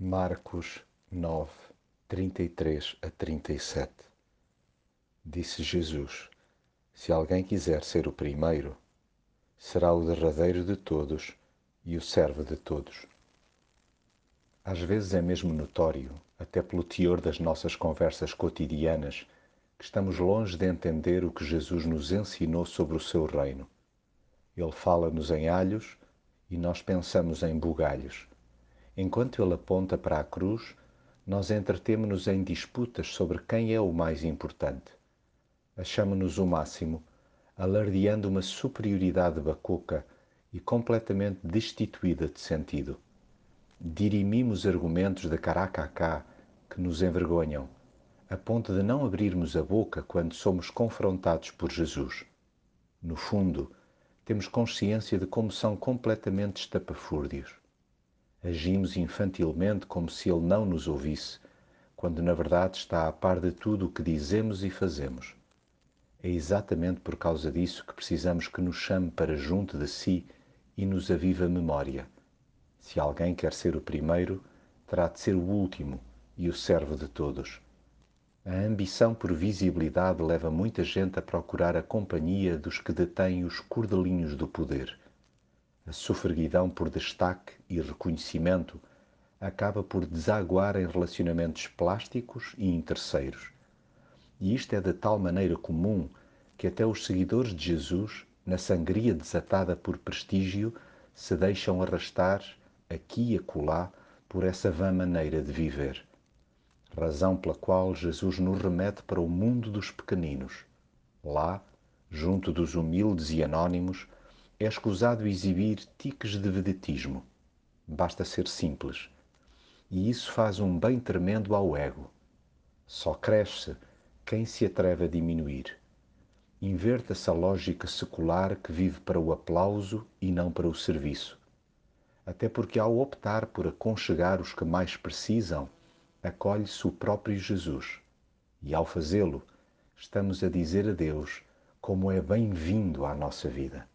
Marcos 9, 33 a 37 Disse Jesus: Se alguém quiser ser o primeiro, será o derradeiro de todos e o servo de todos. Às vezes é mesmo notório, até pelo teor das nossas conversas cotidianas, que estamos longe de entender o que Jesus nos ensinou sobre o seu reino. Ele fala-nos em alhos e nós pensamos em bugalhos Enquanto ele aponta para a cruz, nós entretemos-nos em disputas sobre quem é o mais importante. Achamos-nos o máximo, alardeando uma superioridade bacoca e completamente destituída de sentido. Dirimimos argumentos de caracacá que nos envergonham, a ponto de não abrirmos a boca quando somos confrontados por Jesus. No fundo, temos consciência de como são completamente estapafúrdios. Agimos infantilmente como se ele não nos ouvisse, quando na verdade está a par de tudo o que dizemos e fazemos. É exatamente por causa disso que precisamos que nos chame para junto de si e nos avive a memória. Se alguém quer ser o primeiro, terá de ser o último e o servo de todos. A ambição por visibilidade leva muita gente a procurar a companhia dos que detêm os cordelinhos do poder a sofreguidão por destaque e reconhecimento acaba por desaguar em relacionamentos plásticos e interesseiros. E isto é de tal maneira comum que até os seguidores de Jesus, na sangria desatada por prestígio, se deixam arrastar aqui e acolá por essa vã maneira de viver. Razão pela qual Jesus nos remete para o mundo dos pequeninos. Lá, junto dos humildes e anônimos, é escusado exibir tiques de vedetismo. Basta ser simples. E isso faz um bem tremendo ao ego. Só cresce quem se atreve a diminuir. Inverta-se a lógica secular que vive para o aplauso e não para o serviço. Até porque, ao optar por aconchegar os que mais precisam, acolhe-se o próprio Jesus. E, ao fazê-lo, estamos a dizer a Deus como é bem-vindo à nossa vida.